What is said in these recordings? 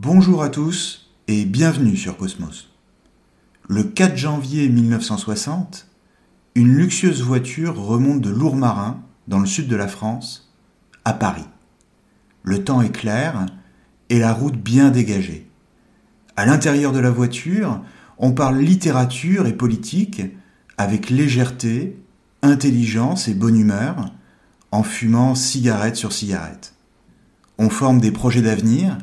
Bonjour à tous et bienvenue sur Cosmos. Le 4 janvier 1960, une luxueuse voiture remonte de Lourmarin, dans le sud de la France, à Paris. Le temps est clair et la route bien dégagée. À l'intérieur de la voiture, on parle littérature et politique avec légèreté, intelligence et bonne humeur, en fumant cigarette sur cigarette. On forme des projets d'avenir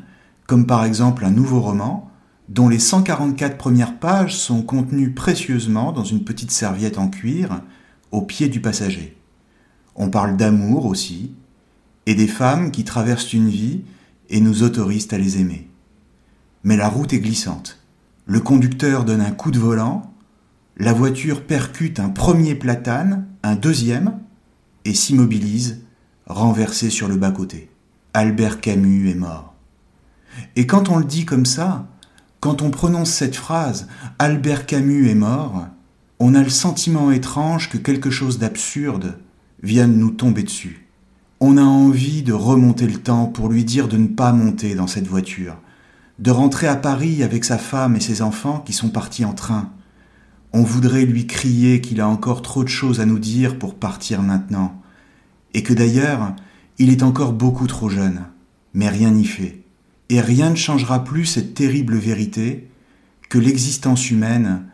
comme par exemple un nouveau roman, dont les 144 premières pages sont contenues précieusement dans une petite serviette en cuir au pied du passager. On parle d'amour aussi, et des femmes qui traversent une vie et nous autorisent à les aimer. Mais la route est glissante. Le conducteur donne un coup de volant, la voiture percute un premier platane, un deuxième, et s'immobilise, renversée sur le bas-côté. Albert Camus est mort. Et quand on le dit comme ça, quand on prononce cette phrase Albert Camus est mort, on a le sentiment étrange que quelque chose d'absurde vienne nous tomber dessus. On a envie de remonter le temps pour lui dire de ne pas monter dans cette voiture, de rentrer à Paris avec sa femme et ses enfants qui sont partis en train. On voudrait lui crier qu'il a encore trop de choses à nous dire pour partir maintenant, et que d'ailleurs, il est encore beaucoup trop jeune, mais rien n'y fait et rien ne changera plus cette terrible vérité que l'existence humaine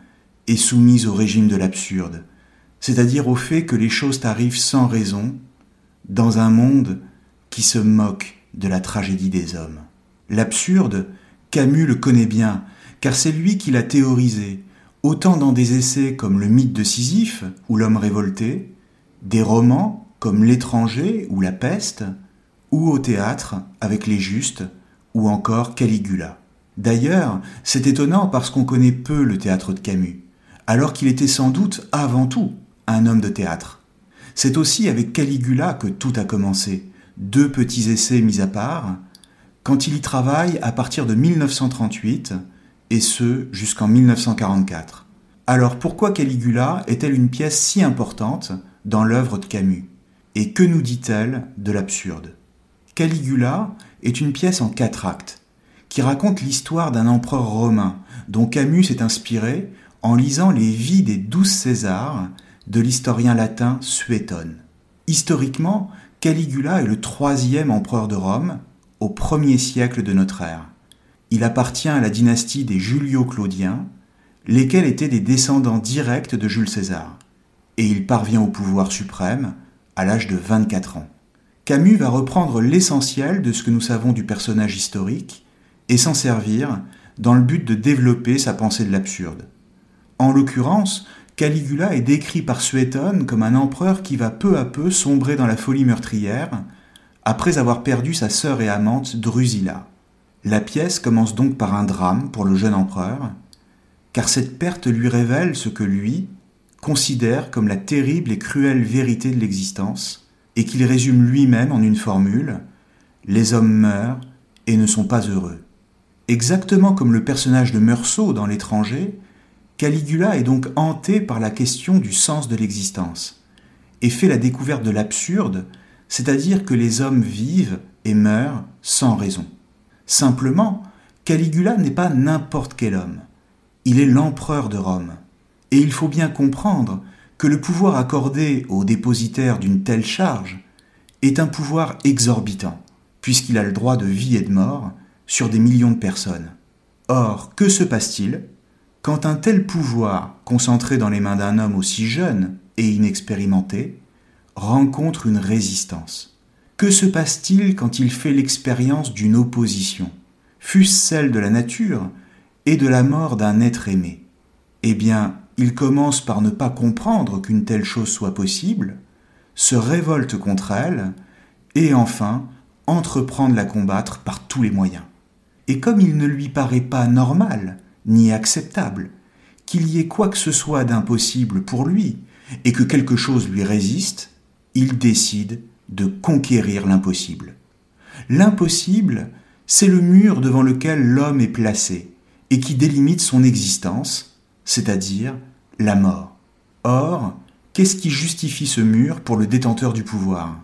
est soumise au régime de l'absurde, c'est-à-dire au fait que les choses arrivent sans raison dans un monde qui se moque de la tragédie des hommes. L'absurde, Camus le connaît bien, car c'est lui qui l'a théorisé, autant dans des essais comme le mythe de Sisyphe ou l'homme révolté, des romans comme L'étranger ou La peste, ou au théâtre avec Les Justes, ou encore Caligula. D'ailleurs, c'est étonnant parce qu'on connaît peu le théâtre de Camus, alors qu'il était sans doute avant tout un homme de théâtre. C'est aussi avec Caligula que tout a commencé, deux petits essais mis à part, quand il y travaille à partir de 1938, et ce jusqu'en 1944. Alors pourquoi Caligula est-elle une pièce si importante dans l'œuvre de Camus? Et que nous dit-elle de l'absurde? Caligula est une pièce en quatre actes, qui raconte l'histoire d'un empereur romain dont Camus s'est inspiré en lisant les vies des douze Césars de l'historien latin Suétone. Historiquement, Caligula est le troisième empereur de Rome au premier siècle de notre ère. Il appartient à la dynastie des Julio-Claudiens, lesquels étaient des descendants directs de Jules César, et il parvient au pouvoir suprême à l'âge de 24 ans. Camus va reprendre l'essentiel de ce que nous savons du personnage historique et s'en servir dans le but de développer sa pensée de l'absurde. En l'occurrence, Caligula est décrit par Suétone comme un empereur qui va peu à peu sombrer dans la folie meurtrière après avoir perdu sa sœur et amante Drusilla. La pièce commence donc par un drame pour le jeune empereur, car cette perte lui révèle ce que lui considère comme la terrible et cruelle vérité de l'existence, et qu'il résume lui-même en une formule Les hommes meurent et ne sont pas heureux. Exactement comme le personnage de Meursault dans L'étranger, Caligula est donc hanté par la question du sens de l'existence et fait la découverte de l'absurde, c'est-à-dire que les hommes vivent et meurent sans raison. Simplement, Caligula n'est pas n'importe quel homme. Il est l'empereur de Rome. Et il faut bien comprendre que le pouvoir accordé au dépositaire d'une telle charge est un pouvoir exorbitant, puisqu'il a le droit de vie et de mort sur des millions de personnes. Or, que se passe-t-il quand un tel pouvoir, concentré dans les mains d'un homme aussi jeune et inexpérimenté, rencontre une résistance? Que se passe-t-il quand il fait l'expérience d'une opposition, fût-ce celle de la nature et de la mort d'un être aimé? Eh bien, il commence par ne pas comprendre qu'une telle chose soit possible, se révolte contre elle, et enfin entreprend de la combattre par tous les moyens. Et comme il ne lui paraît pas normal, ni acceptable, qu'il y ait quoi que ce soit d'impossible pour lui, et que quelque chose lui résiste, il décide de conquérir l'impossible. L'impossible, c'est le mur devant lequel l'homme est placé, et qui délimite son existence, c'est-à-dire la mort. Or, qu'est-ce qui justifie ce mur pour le détenteur du pouvoir?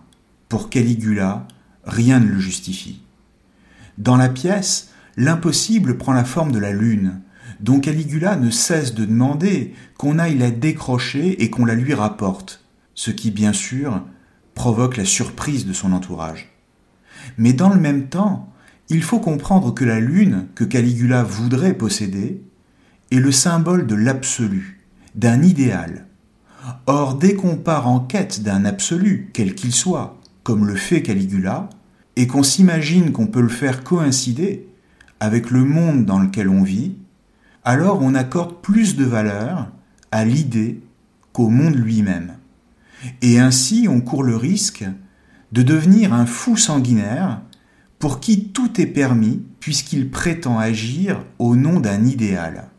Pour Caligula, rien ne le justifie. Dans la pièce, l'impossible prend la forme de la lune, dont Caligula ne cesse de demander qu'on aille la décrocher et qu'on la lui rapporte, ce qui bien sûr provoque la surprise de son entourage. Mais dans le même temps, il faut comprendre que la lune que Caligula voudrait posséder est le symbole de l'absolu, d'un idéal. Or, dès qu'on part en quête d'un absolu, quel qu'il soit, comme le fait Caligula, et qu'on s'imagine qu'on peut le faire coïncider avec le monde dans lequel on vit, alors on accorde plus de valeur à l'idée qu'au monde lui-même. Et ainsi on court le risque de devenir un fou sanguinaire pour qui tout est permis puisqu'il prétend agir au nom d'un idéal.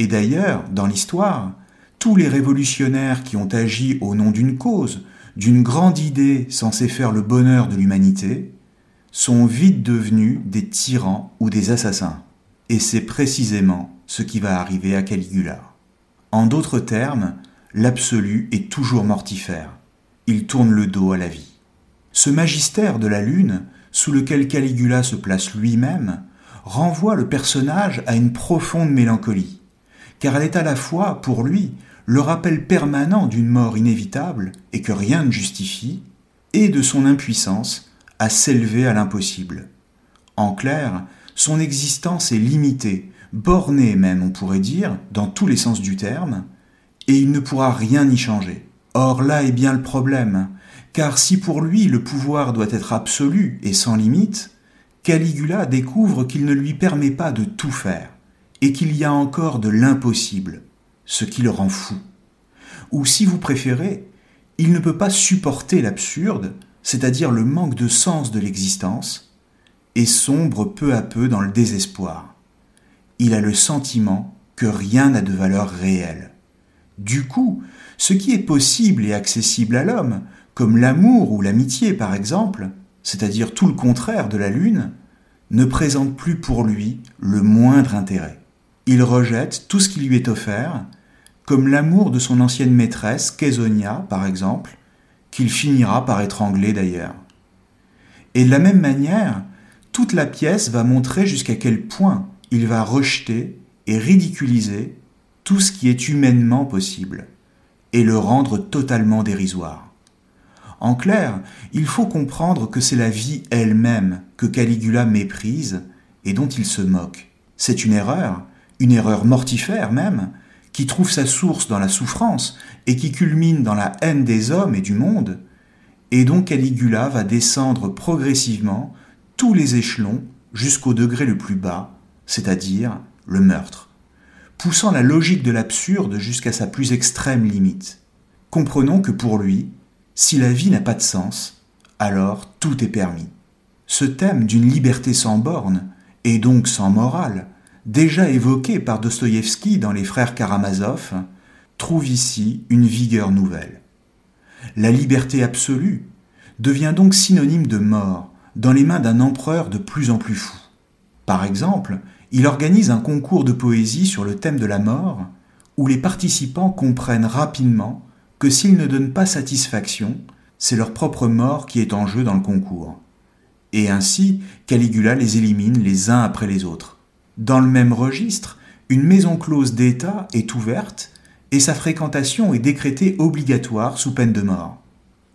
Et d'ailleurs, dans l'histoire, tous les révolutionnaires qui ont agi au nom d'une cause, d'une grande idée censée faire le bonheur de l'humanité, sont vite devenus des tyrans ou des assassins. Et c'est précisément ce qui va arriver à Caligula. En d'autres termes, l'absolu est toujours mortifère. Il tourne le dos à la vie. Ce magistère de la Lune, sous lequel Caligula se place lui-même, renvoie le personnage à une profonde mélancolie, car elle est à la fois, pour lui, le rappel permanent d'une mort inévitable et que rien ne justifie, et de son impuissance à s'élever à l'impossible. En clair, son existence est limitée borné même on pourrait dire, dans tous les sens du terme, et il ne pourra rien y changer. Or là est bien le problème, car si pour lui le pouvoir doit être absolu et sans limite, Caligula découvre qu'il ne lui permet pas de tout faire, et qu'il y a encore de l'impossible, ce qui le rend fou. Ou si vous préférez, il ne peut pas supporter l'absurde, c'est-à-dire le manque de sens de l'existence, et sombre peu à peu dans le désespoir il a le sentiment que rien n'a de valeur réelle. Du coup, ce qui est possible et accessible à l'homme, comme l'amour ou l'amitié par exemple, c'est-à-dire tout le contraire de la Lune, ne présente plus pour lui le moindre intérêt. Il rejette tout ce qui lui est offert, comme l'amour de son ancienne maîtresse, Caesonia par exemple, qu'il finira par étrangler d'ailleurs. Et de la même manière, toute la pièce va montrer jusqu'à quel point il va rejeter et ridiculiser tout ce qui est humainement possible et le rendre totalement dérisoire. En clair, il faut comprendre que c'est la vie elle-même que Caligula méprise et dont il se moque. C'est une erreur, une erreur mortifère même, qui trouve sa source dans la souffrance et qui culmine dans la haine des hommes et du monde, et dont Caligula va descendre progressivement tous les échelons jusqu'au degré le plus bas, c'est-à-dire le meurtre, poussant la logique de l'absurde jusqu'à sa plus extrême limite. Comprenons que pour lui, si la vie n'a pas de sens, alors tout est permis. Ce thème d'une liberté sans borne, et donc sans morale, déjà évoqué par Dostoïevski dans Les Frères Karamazov, trouve ici une vigueur nouvelle. La liberté absolue devient donc synonyme de mort dans les mains d'un empereur de plus en plus fou. Par exemple, il organise un concours de poésie sur le thème de la mort, où les participants comprennent rapidement que s'ils ne donnent pas satisfaction, c'est leur propre mort qui est en jeu dans le concours. Et ainsi, Caligula les élimine les uns après les autres. Dans le même registre, une maison close d'État est ouverte et sa fréquentation est décrétée obligatoire sous peine de mort.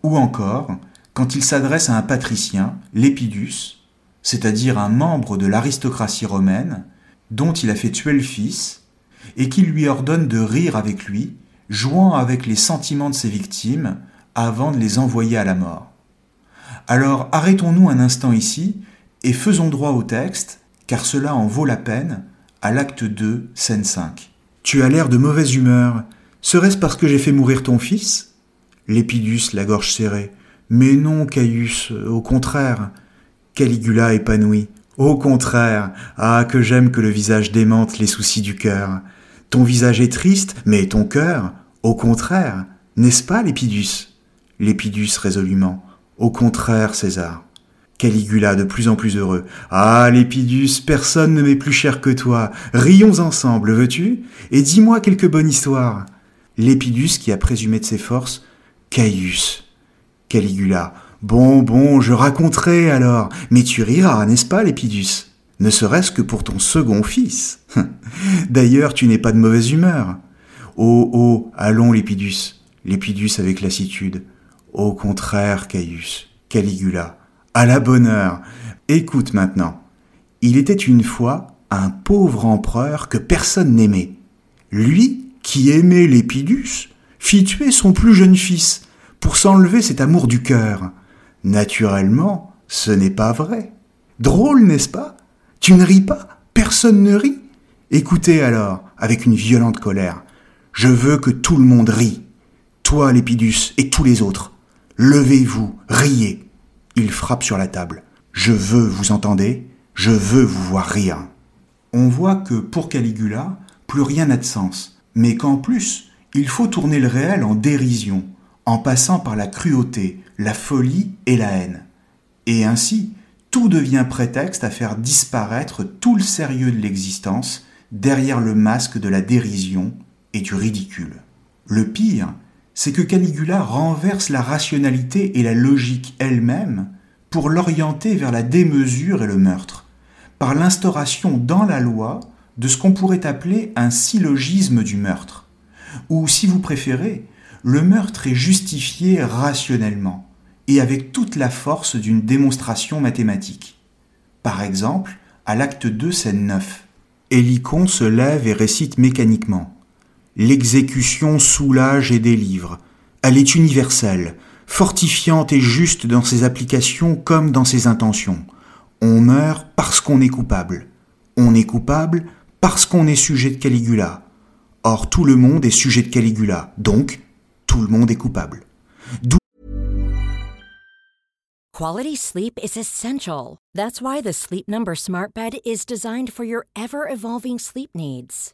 Ou encore, quand il s'adresse à un patricien, Lépidus, c'est-à-dire un membre de l'aristocratie romaine, dont il a fait tuer le fils, et qui lui ordonne de rire avec lui, jouant avec les sentiments de ses victimes avant de les envoyer à la mort. Alors arrêtons-nous un instant ici et faisons droit au texte, car cela en vaut la peine, à l'acte 2, scène 5. Tu as l'air de mauvaise humeur. Serait-ce parce que j'ai fait mourir ton fils? Lépidus, la gorge serrée. Mais non, Caius, au contraire. Caligula épanoui. Au contraire. Ah, que j'aime que le visage démente les soucis du cœur. Ton visage est triste, mais ton cœur, au contraire. N'est-ce pas, Lépidus? Lépidus résolument. Au contraire, César. Caligula de plus en plus heureux. Ah, Lépidus, personne ne m'est plus cher que toi. Rions ensemble, veux-tu? Et dis-moi quelque bonne histoire. Lépidus, qui a présumé de ses forces, Caius. Caligula. Bon, bon, je raconterai alors. Mais tu riras, n'est-ce pas, Lépidus? Ne serait-ce que pour ton second fils. D'ailleurs, tu n'es pas de mauvaise humeur. Oh, oh, allons, Lépidus. Lépidus avec lassitude. Au contraire, Caius. Caligula. À la bonne heure. Écoute maintenant. Il était une fois un pauvre empereur que personne n'aimait. Lui, qui aimait Lépidus, fit tuer son plus jeune fils pour s'enlever cet amour du cœur. Naturellement, ce n'est pas vrai. Drôle, n'est-ce pas? Tu ne ris pas? Personne ne rit? Écoutez alors, avec une violente colère, je veux que tout le monde rie. Toi, Lépidus, et tous les autres. Levez-vous, riez. Il frappe sur la table. Je veux, vous entendez? Je veux vous voir rire. On voit que pour Caligula, plus rien n'a de sens, mais qu'en plus, il faut tourner le réel en dérision, en passant par la cruauté, la folie et la haine. Et ainsi, tout devient prétexte à faire disparaître tout le sérieux de l'existence derrière le masque de la dérision et du ridicule. Le pire, c'est que Caligula renverse la rationalité et la logique elle-même pour l'orienter vers la démesure et le meurtre, par l'instauration dans la loi de ce qu'on pourrait appeler un syllogisme du meurtre, ou si vous préférez, le meurtre est justifié rationnellement et avec toute la force d'une démonstration mathématique. Par exemple, à l'acte 2, scène 9, Hélicon se lève et récite mécaniquement L'exécution soulage et délivre. Elle est universelle, fortifiante et juste dans ses applications comme dans ses intentions. On meurt parce qu'on est coupable. On est coupable parce qu'on est sujet de Caligula. Or tout le monde est sujet de Caligula, donc tout le monde est coupable. Quality sleep is essential. That's why the Sleep Number Smart Bed is designed for your ever evolving sleep needs.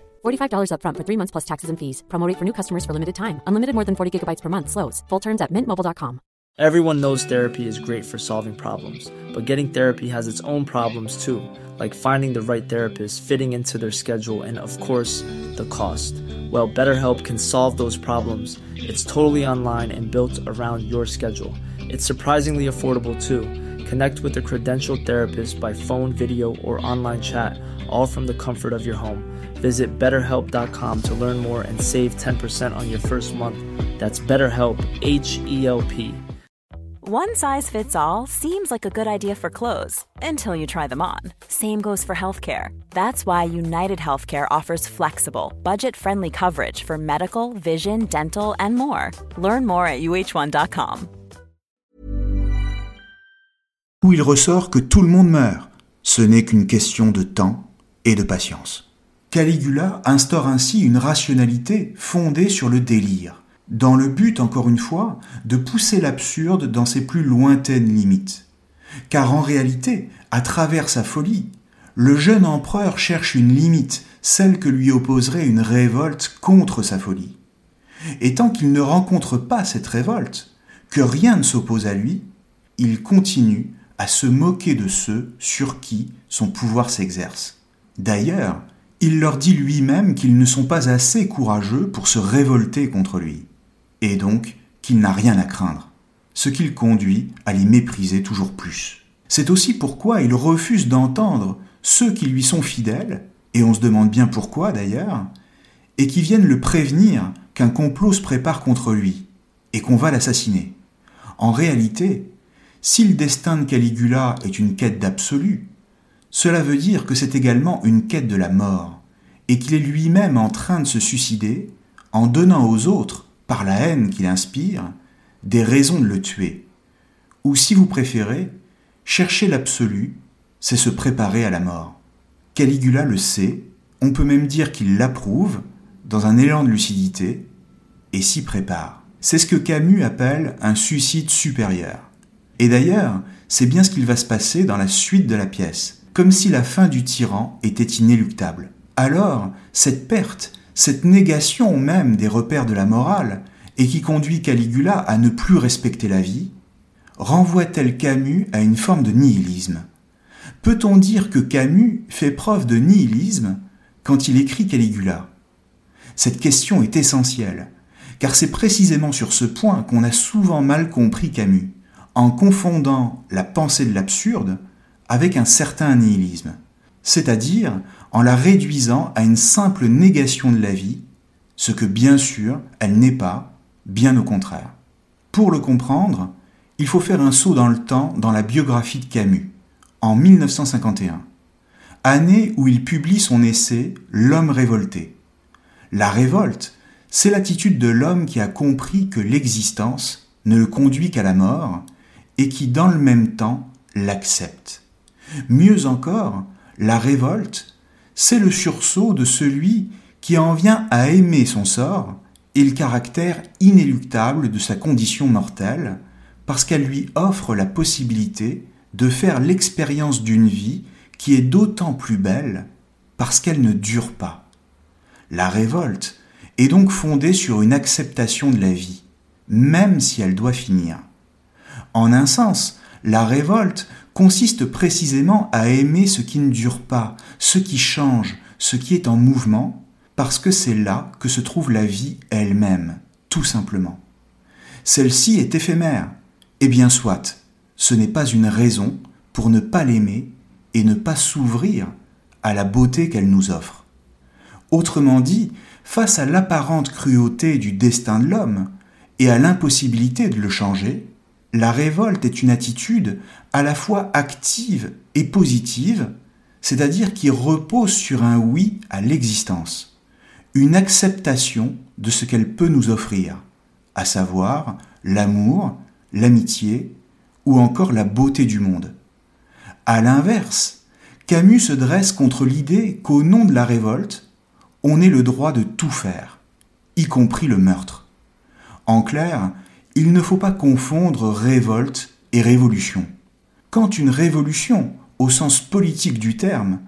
$45 upfront for three months plus taxes and fees. Promote for new customers for limited time. Unlimited more than 40 gigabytes per month. Slows. Full terms at mintmobile.com. Everyone knows therapy is great for solving problems, but getting therapy has its own problems too, like finding the right therapist, fitting into their schedule, and of course, the cost. Well, BetterHelp can solve those problems. It's totally online and built around your schedule. It's surprisingly affordable too. Connect with a credentialed therapist by phone, video, or online chat, all from the comfort of your home. Visit betterhelp.com to learn more and save 10% on your first month. That's BetterHelp, H E L P. One size fits all seems like a good idea for clothes until you try them on. Same goes for healthcare. That's why United Healthcare offers flexible, budget friendly coverage for medical, vision, dental, and more. Learn more at uh1.com. Où il ressort que tout le monde meurt. Ce n'est qu'une question de temps et de patience. Caligula instaure ainsi une rationalité fondée sur le délire, dans le but, encore une fois, de pousser l'absurde dans ses plus lointaines limites. Car en réalité, à travers sa folie, le jeune empereur cherche une limite, celle que lui opposerait une révolte contre sa folie. Et tant qu'il ne rencontre pas cette révolte, que rien ne s'oppose à lui, il continue à se moquer de ceux sur qui son pouvoir s'exerce. D'ailleurs, il leur dit lui-même qu'ils ne sont pas assez courageux pour se révolter contre lui, et donc qu'il n'a rien à craindre, ce qui le conduit à les mépriser toujours plus. C'est aussi pourquoi il refuse d'entendre ceux qui lui sont fidèles, et on se demande bien pourquoi d'ailleurs, et qui viennent le prévenir qu'un complot se prépare contre lui, et qu'on va l'assassiner. En réalité, si le destin de Caligula est une quête d'absolu, cela veut dire que c'est également une quête de la mort, et qu'il est lui-même en train de se suicider en donnant aux autres, par la haine qu'il inspire, des raisons de le tuer. Ou si vous préférez, chercher l'absolu, c'est se préparer à la mort. Caligula le sait, on peut même dire qu'il l'approuve, dans un élan de lucidité, et s'y prépare. C'est ce que Camus appelle un suicide supérieur. Et d'ailleurs, c'est bien ce qu'il va se passer dans la suite de la pièce comme si la fin du tyran était inéluctable. Alors, cette perte, cette négation même des repères de la morale, et qui conduit Caligula à ne plus respecter la vie, renvoie-t-elle Camus à une forme de nihilisme? Peut-on dire que Camus fait preuve de nihilisme quand il écrit Caligula? Cette question est essentielle, car c'est précisément sur ce point qu'on a souvent mal compris Camus, en confondant la pensée de l'absurde avec un certain nihilisme, c'est-à-dire en la réduisant à une simple négation de la vie, ce que bien sûr elle n'est pas, bien au contraire. Pour le comprendre, il faut faire un saut dans le temps dans la biographie de Camus, en 1951, année où il publie son essai L'homme révolté. La révolte, c'est l'attitude de l'homme qui a compris que l'existence ne le conduit qu'à la mort et qui dans le même temps l'accepte. Mieux encore, la révolte, c'est le sursaut de celui qui en vient à aimer son sort et le caractère inéluctable de sa condition mortelle, parce qu'elle lui offre la possibilité de faire l'expérience d'une vie qui est d'autant plus belle parce qu'elle ne dure pas. La révolte est donc fondée sur une acceptation de la vie, même si elle doit finir. En un sens, la révolte consiste précisément à aimer ce qui ne dure pas, ce qui change, ce qui est en mouvement, parce que c'est là que se trouve la vie elle-même, tout simplement. Celle-ci est éphémère, et bien soit, ce n'est pas une raison pour ne pas l'aimer et ne pas s'ouvrir à la beauté qu'elle nous offre. Autrement dit, face à l'apparente cruauté du destin de l'homme et à l'impossibilité de le changer, la révolte est une attitude à la fois active et positive, c'est-à-dire qui repose sur un oui à l'existence, une acceptation de ce qu'elle peut nous offrir, à savoir l'amour, l'amitié ou encore la beauté du monde. À l'inverse, Camus se dresse contre l'idée qu'au nom de la révolte, on ait le droit de tout faire, y compris le meurtre. En clair, il ne faut pas confondre révolte et révolution. Quand une révolution, au sens politique du terme,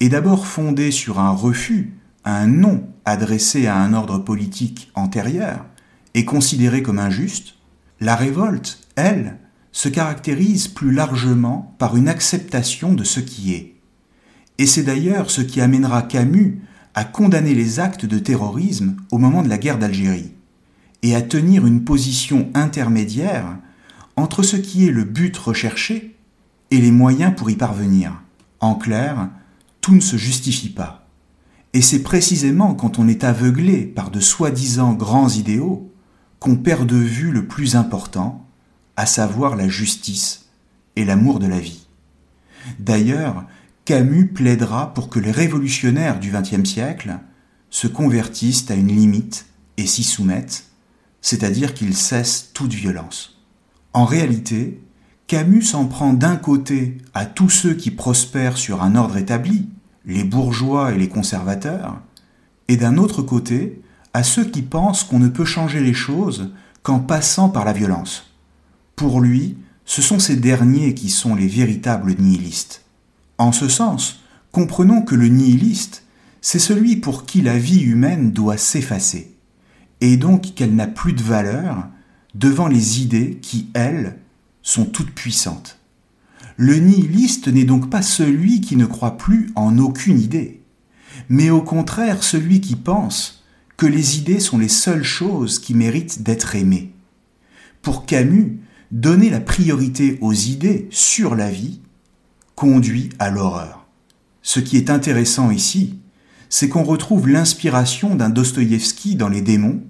est d'abord fondée sur un refus, un non adressé à un ordre politique antérieur, et considérée comme injuste, la révolte, elle, se caractérise plus largement par une acceptation de ce qui est. Et c'est d'ailleurs ce qui amènera Camus à condamner les actes de terrorisme au moment de la guerre d'Algérie et à tenir une position intermédiaire entre ce qui est le but recherché et les moyens pour y parvenir. En clair, tout ne se justifie pas. Et c'est précisément quand on est aveuglé par de soi-disant grands idéaux qu'on perd de vue le plus important, à savoir la justice et l'amour de la vie. D'ailleurs, Camus plaidera pour que les révolutionnaires du XXe siècle se convertissent à une limite et s'y soumettent, c'est-à-dire qu'il cesse toute violence. En réalité, Camus s'en prend d'un côté à tous ceux qui prospèrent sur un ordre établi, les bourgeois et les conservateurs, et d'un autre côté à ceux qui pensent qu'on ne peut changer les choses qu'en passant par la violence. Pour lui, ce sont ces derniers qui sont les véritables nihilistes. En ce sens, comprenons que le nihiliste, c'est celui pour qui la vie humaine doit s'effacer, et donc qu'elle n'a plus de valeur devant les idées qui, elles, sont toutes puissantes. Le nihiliste n'est donc pas celui qui ne croit plus en aucune idée, mais au contraire celui qui pense que les idées sont les seules choses qui méritent d'être aimées. Pour Camus, donner la priorité aux idées sur la vie conduit à l'horreur. Ce qui est intéressant ici, c'est qu'on retrouve l'inspiration d'un Dostoïevski dans Les démons,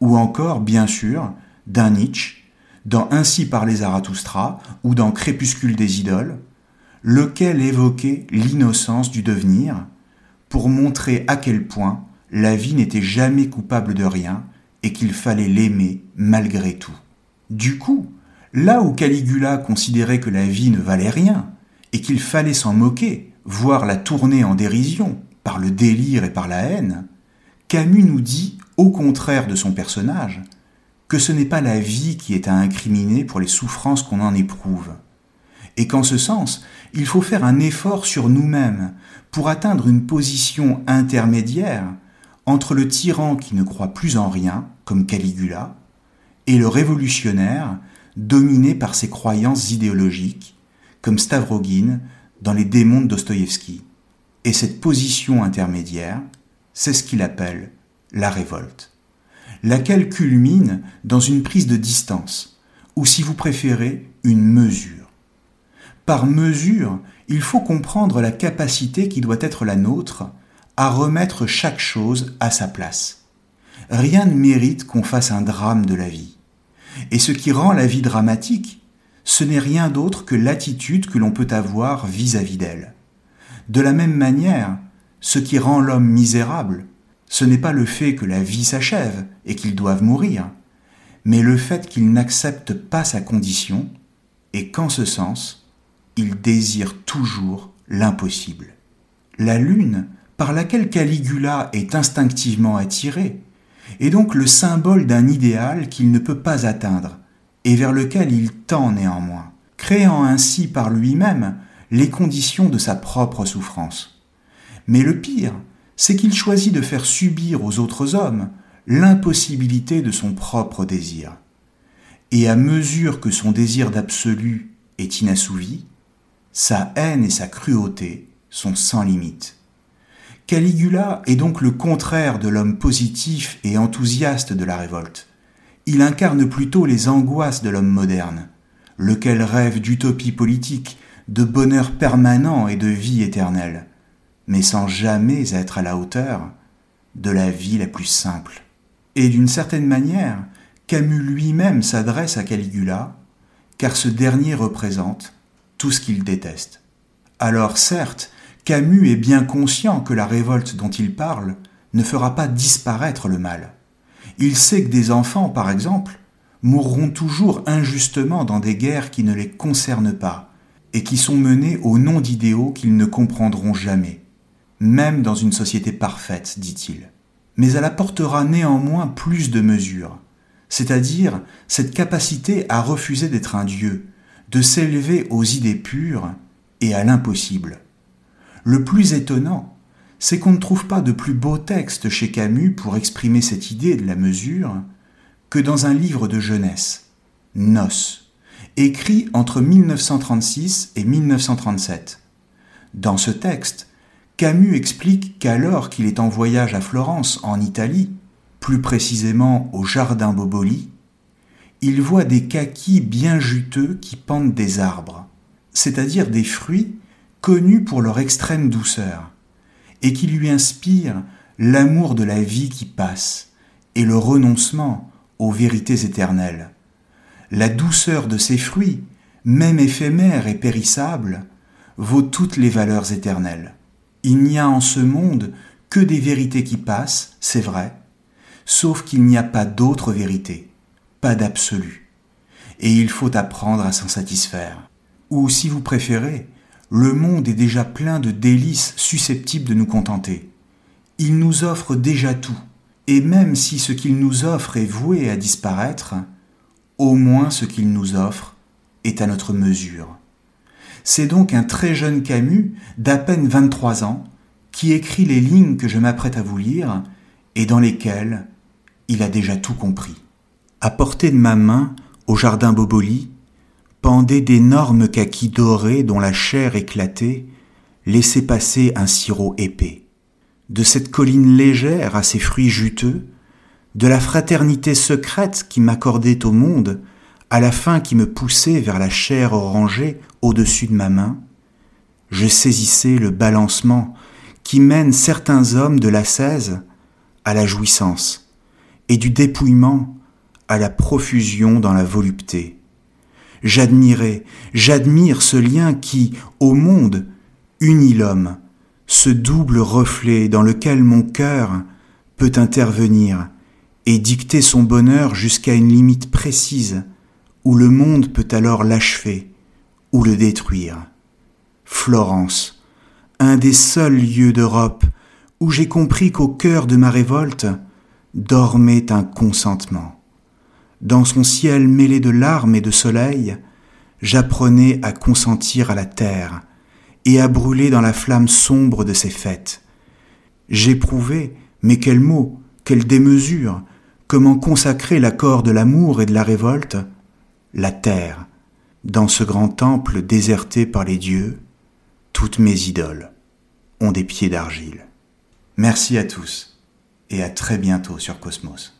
ou encore, bien sûr, d'un Nietzsche dans Ainsi parlait Zarathustra ou dans Crépuscule des idoles, lequel évoquait l'innocence du devenir pour montrer à quel point la vie n'était jamais coupable de rien et qu'il fallait l'aimer malgré tout. Du coup, là où Caligula considérait que la vie ne valait rien et qu'il fallait s'en moquer, voire la tourner en dérision par le délire et par la haine, Camus nous dit, au contraire de son personnage, que ce n'est pas la vie qui est à incriminer pour les souffrances qu'on en éprouve, et qu'en ce sens, il faut faire un effort sur nous-mêmes pour atteindre une position intermédiaire entre le tyran qui ne croit plus en rien, comme Caligula, et le révolutionnaire dominé par ses croyances idéologiques, comme Stavrogin dans les démons de Dostoïevski. Et cette position intermédiaire, c'est ce qu'il appelle la révolte laquelle culmine dans une prise de distance, ou si vous préférez, une mesure. Par mesure, il faut comprendre la capacité qui doit être la nôtre à remettre chaque chose à sa place. Rien ne mérite qu'on fasse un drame de la vie. Et ce qui rend la vie dramatique, ce n'est rien d'autre que l'attitude que l'on peut avoir vis-à-vis d'elle. De la même manière, ce qui rend l'homme misérable, ce n'est pas le fait que la vie s'achève et qu'il doive mourir, mais le fait qu'il n'accepte pas sa condition et qu'en ce sens, il désire toujours l'impossible. La lune, par laquelle Caligula est instinctivement attiré, est donc le symbole d'un idéal qu'il ne peut pas atteindre et vers lequel il tend néanmoins, créant ainsi par lui-même les conditions de sa propre souffrance. Mais le pire, c'est qu'il choisit de faire subir aux autres hommes l'impossibilité de son propre désir. Et à mesure que son désir d'absolu est inassouvi, sa haine et sa cruauté sont sans limite. Caligula est donc le contraire de l'homme positif et enthousiaste de la révolte. Il incarne plutôt les angoisses de l'homme moderne, lequel rêve d'utopie politique, de bonheur permanent et de vie éternelle mais sans jamais être à la hauteur de la vie la plus simple. Et d'une certaine manière, Camus lui-même s'adresse à Caligula, car ce dernier représente tout ce qu'il déteste. Alors certes, Camus est bien conscient que la révolte dont il parle ne fera pas disparaître le mal. Il sait que des enfants, par exemple, mourront toujours injustement dans des guerres qui ne les concernent pas, et qui sont menées au nom d'idéaux qu'ils ne comprendront jamais même dans une société parfaite, dit-il. Mais elle apportera néanmoins plus de mesures, c'est-à-dire cette capacité à refuser d'être un Dieu, de s'élever aux idées pures et à l'impossible. Le plus étonnant, c'est qu'on ne trouve pas de plus beau texte chez Camus pour exprimer cette idée de la mesure que dans un livre de jeunesse, Nos, écrit entre 1936 et 1937. Dans ce texte, Camus explique qu'alors qu'il est en voyage à Florence, en Italie, plus précisément au Jardin Boboli, il voit des kakis bien juteux qui pendent des arbres, c'est-à-dire des fruits connus pour leur extrême douceur, et qui lui inspirent l'amour de la vie qui passe et le renoncement aux vérités éternelles. La douceur de ces fruits, même éphémères et périssables, vaut toutes les valeurs éternelles. Il n'y a en ce monde que des vérités qui passent, c'est vrai, sauf qu'il n'y a pas d'autre vérité, pas d'absolu. et il faut apprendre à s'en satisfaire. Ou si vous préférez, le monde est déjà plein de délices susceptibles de nous contenter. Il nous offre déjà tout, et même si ce qu'il nous offre est voué à disparaître, au moins ce qu'il nous offre est à notre mesure. C'est donc un très jeune Camus, d'à peine 23 ans, qui écrit les lignes que je m'apprête à vous lire et dans lesquelles il a déjà tout compris. À portée de ma main, au jardin Boboli, pendaient d'énormes kakis dorés dont la chair éclatée laissait passer un sirop épais. De cette colline légère à ses fruits juteux, de la fraternité secrète qui m'accordait au monde, à la fin qui me poussait vers la chair orangée au-dessus de ma main, je saisissais le balancement qui mène certains hommes de l'ascèse à la jouissance et du dépouillement à la profusion dans la volupté. J'admirais, j'admire ce lien qui, au monde, unit l'homme, ce double reflet dans lequel mon cœur peut intervenir et dicter son bonheur jusqu'à une limite précise où le monde peut alors l'achever ou le détruire. Florence, un des seuls lieux d'Europe où j'ai compris qu'au cœur de ma révolte dormait un consentement. Dans son ciel mêlé de larmes et de soleil, j'apprenais à consentir à la terre et à brûler dans la flamme sombre de ses fêtes. J'éprouvais, mais quel mot, quelle démesure, comment consacrer l'accord de l'amour et de la révolte, la terre, dans ce grand temple déserté par les dieux, toutes mes idoles ont des pieds d'argile. Merci à tous et à très bientôt sur Cosmos.